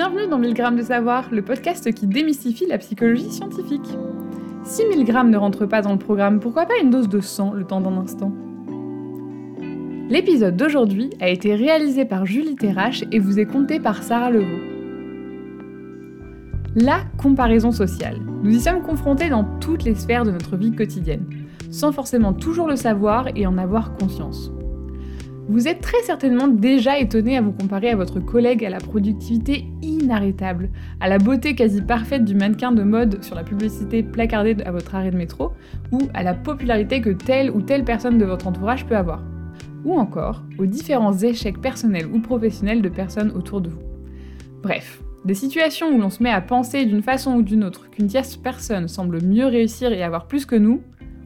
Bienvenue dans 1000 grammes de savoir, le podcast qui démystifie la psychologie scientifique. Si 1000 grammes ne rentre pas dans le programme, pourquoi pas une dose de sang le temps d'un instant? L'épisode d'aujourd'hui a été réalisé par Julie Terrache et vous est conté par Sarah Levaux. La comparaison sociale. Nous y sommes confrontés dans toutes les sphères de notre vie quotidienne, sans forcément toujours le savoir et en avoir conscience. Vous êtes très certainement déjà étonné à vous comparer à votre collègue à la productivité inarrêtable, à la beauté quasi parfaite du mannequin de mode sur la publicité placardée à votre arrêt de métro, ou à la popularité que telle ou telle personne de votre entourage peut avoir. Ou encore aux différents échecs personnels ou professionnels de personnes autour de vous. Bref, des situations où l'on se met à penser d'une façon ou d'une autre qu'une tierce personne semble mieux réussir et avoir plus que nous,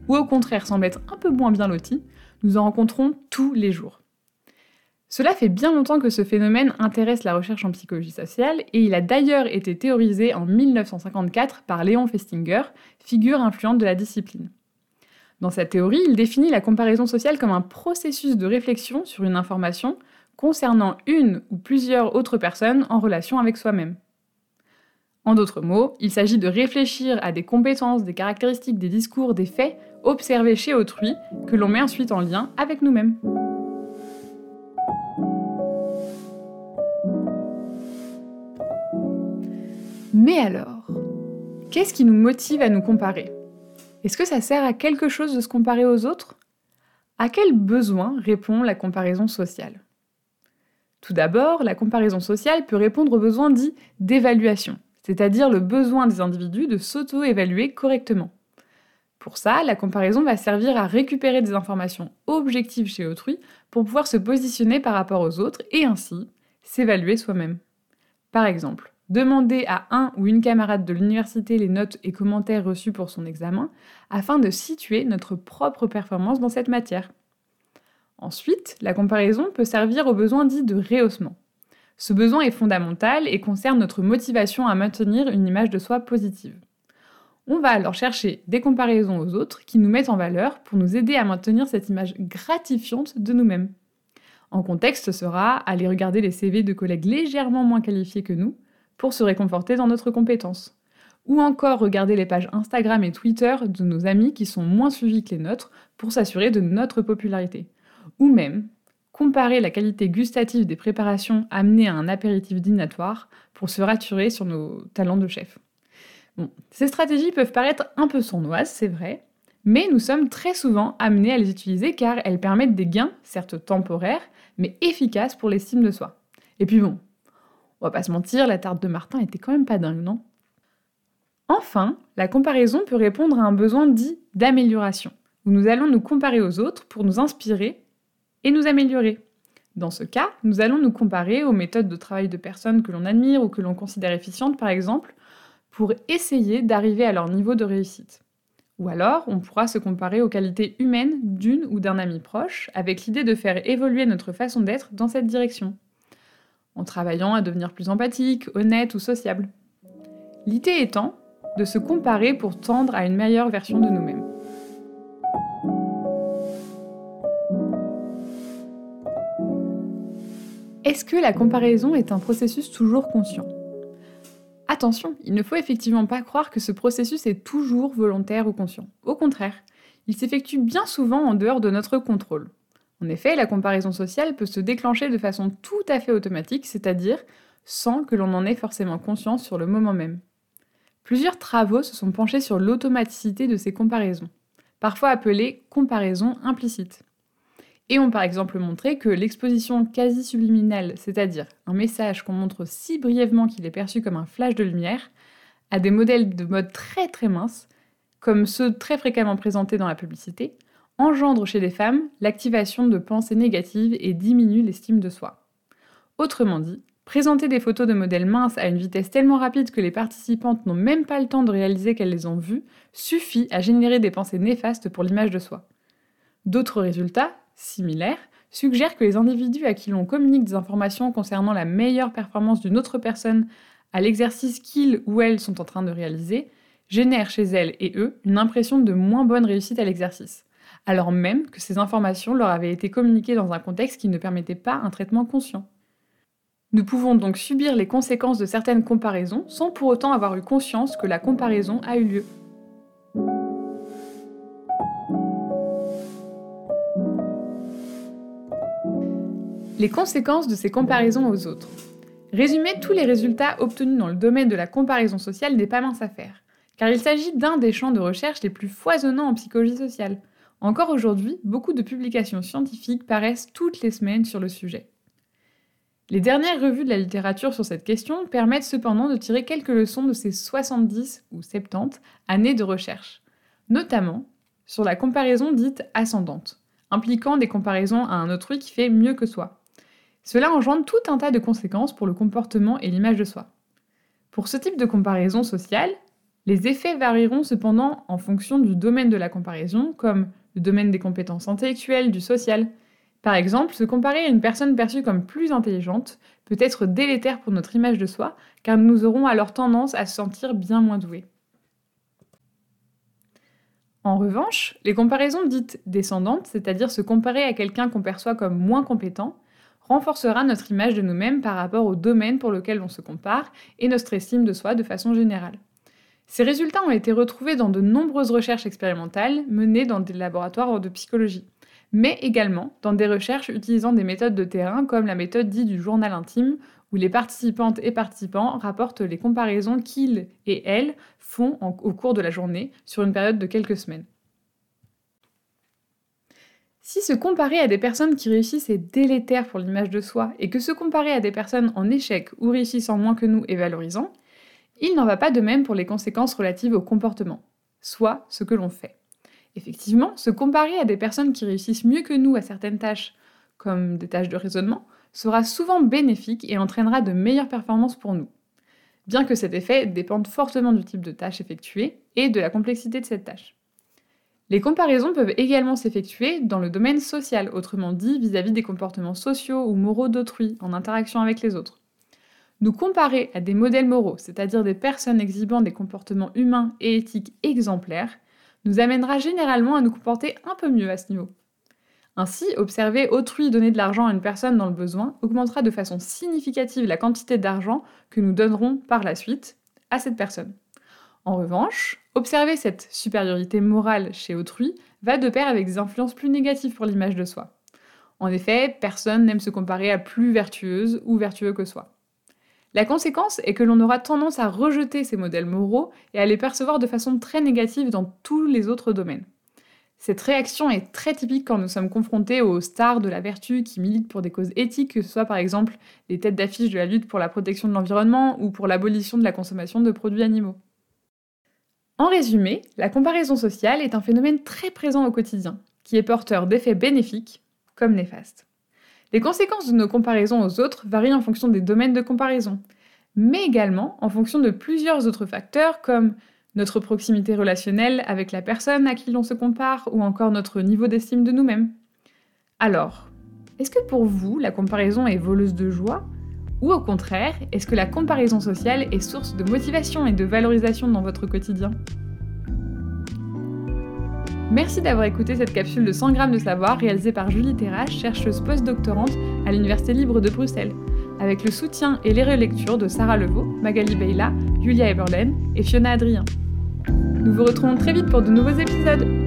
ou au contraire semble être un peu moins bien lotie, nous en rencontrons tous les jours. Cela fait bien longtemps que ce phénomène intéresse la recherche en psychologie sociale et il a d'ailleurs été théorisé en 1954 par Léon Festinger, figure influente de la discipline. Dans sa théorie, il définit la comparaison sociale comme un processus de réflexion sur une information concernant une ou plusieurs autres personnes en relation avec soi-même. En d'autres mots, il s'agit de réfléchir à des compétences, des caractéristiques, des discours, des faits observés chez autrui que l'on met ensuite en lien avec nous-mêmes. Mais alors, qu'est-ce qui nous motive à nous comparer? Est-ce que ça sert à quelque chose de se comparer aux autres? À quel besoin répond la comparaison sociale? Tout d'abord, la comparaison sociale peut répondre au besoin dit d'évaluation, c'est-à-dire le besoin des individus de s'auto-évaluer correctement. Pour ça, la comparaison va servir à récupérer des informations objectives chez autrui pour pouvoir se positionner par rapport aux autres et ainsi s'évaluer soi-même. Par exemple, demander à un ou une camarade de l'université les notes et commentaires reçus pour son examen, afin de situer notre propre performance dans cette matière. Ensuite, la comparaison peut servir au besoin dit de rehaussement. Ce besoin est fondamental et concerne notre motivation à maintenir une image de soi positive. On va alors chercher des comparaisons aux autres qui nous mettent en valeur pour nous aider à maintenir cette image gratifiante de nous-mêmes. En contexte, ce sera aller regarder les CV de collègues légèrement moins qualifiés que nous, pour se réconforter dans notre compétence. Ou encore regarder les pages Instagram et Twitter de nos amis qui sont moins suivis que les nôtres pour s'assurer de notre popularité. Ou même comparer la qualité gustative des préparations amenées à un apéritif dînatoire pour se rassurer sur nos talents de chef. ces stratégies peuvent paraître un peu sournoises, c'est vrai, mais nous sommes très souvent amenés à les utiliser car elles permettent des gains, certes temporaires, mais efficaces pour l'estime de soi. Et puis bon, on va pas se mentir, la tarte de Martin était quand même pas dingue, non? Enfin, la comparaison peut répondre à un besoin dit d'amélioration, où nous allons nous comparer aux autres pour nous inspirer et nous améliorer. Dans ce cas, nous allons nous comparer aux méthodes de travail de personnes que l'on admire ou que l'on considère efficientes, par exemple, pour essayer d'arriver à leur niveau de réussite. Ou alors, on pourra se comparer aux qualités humaines d'une ou d'un ami proche, avec l'idée de faire évoluer notre façon d'être dans cette direction en travaillant à devenir plus empathique, honnête ou sociable. L'idée étant de se comparer pour tendre à une meilleure version de nous-mêmes. Est-ce que la comparaison est un processus toujours conscient? Attention, il ne faut effectivement pas croire que ce processus est toujours volontaire ou conscient. Au contraire, il s'effectue bien souvent en dehors de notre contrôle. En effet, la comparaison sociale peut se déclencher de façon tout à fait automatique, c'est-à-dire sans que l'on en ait forcément conscience sur le moment même. Plusieurs travaux se sont penchés sur l'automaticité de ces comparaisons, parfois appelées comparaisons implicites, et ont par exemple montré que l'exposition quasi subliminale, c'est-à-dire un message qu'on montre si brièvement qu'il est perçu comme un flash de lumière, à des modèles de mode très très minces, comme ceux très fréquemment présentés dans la publicité, engendre chez les femmes l'activation de pensées négatives et diminue l'estime de soi. Autrement dit, présenter des photos de modèles minces à une vitesse tellement rapide que les participantes n'ont même pas le temps de réaliser qu'elles les ont vues suffit à générer des pensées néfastes pour l'image de soi. D'autres résultats, similaires, suggèrent que les individus à qui l'on communique des informations concernant la meilleure performance d'une autre personne à l'exercice qu'ils ou elles sont en train de réaliser génèrent chez elles et eux une impression de moins bonne réussite à l'exercice alors même que ces informations leur avaient été communiquées dans un contexte qui ne permettait pas un traitement conscient. Nous pouvons donc subir les conséquences de certaines comparaisons sans pour autant avoir eu conscience que la comparaison a eu lieu. Les conséquences de ces comparaisons aux autres. Résumer tous les résultats obtenus dans le domaine de la comparaison sociale n'est pas mince à faire, car il s'agit d'un des champs de recherche les plus foisonnants en psychologie sociale. Encore aujourd'hui, beaucoup de publications scientifiques paraissent toutes les semaines sur le sujet. Les dernières revues de la littérature sur cette question permettent cependant de tirer quelques leçons de ces 70 ou 70 années de recherche, notamment sur la comparaison dite ascendante, impliquant des comparaisons à un autrui qui fait mieux que soi. Cela engendre tout un tas de conséquences pour le comportement et l'image de soi. Pour ce type de comparaison sociale, les effets varieront cependant en fonction du domaine de la comparaison, comme le domaine des compétences intellectuelles, du social, par exemple, se comparer à une personne perçue comme plus intelligente peut être délétère pour notre image de soi, car nous aurons alors tendance à se sentir bien moins doués. En revanche, les comparaisons dites descendantes, c'est-à-dire se comparer à quelqu'un qu'on perçoit comme moins compétent, renforcera notre image de nous-mêmes par rapport au domaine pour lequel on se compare et notre estime de soi de façon générale. Ces résultats ont été retrouvés dans de nombreuses recherches expérimentales menées dans des laboratoires de psychologie mais également dans des recherches utilisant des méthodes de terrain comme la méthode dite du journal intime, où les participantes et participants rapportent les comparaisons qu'ils et elles font au cours de la journée sur une période de quelques semaines. Si se comparer à des personnes qui réussissent est délétère pour l'image de soi et que se comparer à des personnes en échec ou réussissant moins que nous est valorisant, il n'en va pas de même pour les conséquences relatives au comportement, soit ce que l'on fait. Effectivement, se comparer à des personnes qui réussissent mieux que nous à certaines tâches, comme des tâches de raisonnement, sera souvent bénéfique et entraînera de meilleures performances pour nous. Bien que cet effet dépende fortement du type de tâche effectuée et de la complexité de cette tâche. Les comparaisons peuvent également s'effectuer dans le domaine social, autrement dit vis-à-vis des comportements sociaux ou moraux d'autrui en interaction avec les autres. Nous comparer à des modèles moraux, c'est-à-dire des personnes exhibant des comportements humains et éthiques exemplaires, nous amènera généralement à nous comporter un peu mieux à ce niveau. Ainsi, observer autrui donner de l'argent à une personne dans le besoin augmentera de façon significative la quantité d'argent que nous donnerons par la suite à cette personne. En revanche, observer cette supériorité morale chez autrui va de pair avec des influences plus négatives pour l'image de soi. En effet, personne n'aime se comparer à plus vertueuse ou vertueux que soi. La conséquence est que l'on aura tendance à rejeter ces modèles moraux et à les percevoir de façon très négative dans tous les autres domaines. Cette réaction est très typique quand nous sommes confrontés aux stars de la vertu qui militent pour des causes éthiques, que ce soit par exemple les têtes d'affiche de la lutte pour la protection de l'environnement ou pour l'abolition de la consommation de produits animaux. En résumé, la comparaison sociale est un phénomène très présent au quotidien, qui est porteur d'effets bénéfiques comme néfastes. Les conséquences de nos comparaisons aux autres varient en fonction des domaines de comparaison, mais également en fonction de plusieurs autres facteurs comme notre proximité relationnelle avec la personne à qui l'on se compare ou encore notre niveau d'estime de nous-mêmes. Alors, est-ce que pour vous la comparaison est voleuse de joie ou au contraire, est-ce que la comparaison sociale est source de motivation et de valorisation dans votre quotidien? Merci d'avoir écouté cette capsule de 100 grammes de savoir réalisée par Julie Terrache, chercheuse post-doctorante à l'Université libre de Bruxelles, avec le soutien et les relectures de Sarah Levaux, Magali Beyla, Julia Eberlen et Fiona Adrien. Nous vous retrouvons très vite pour de nouveaux épisodes.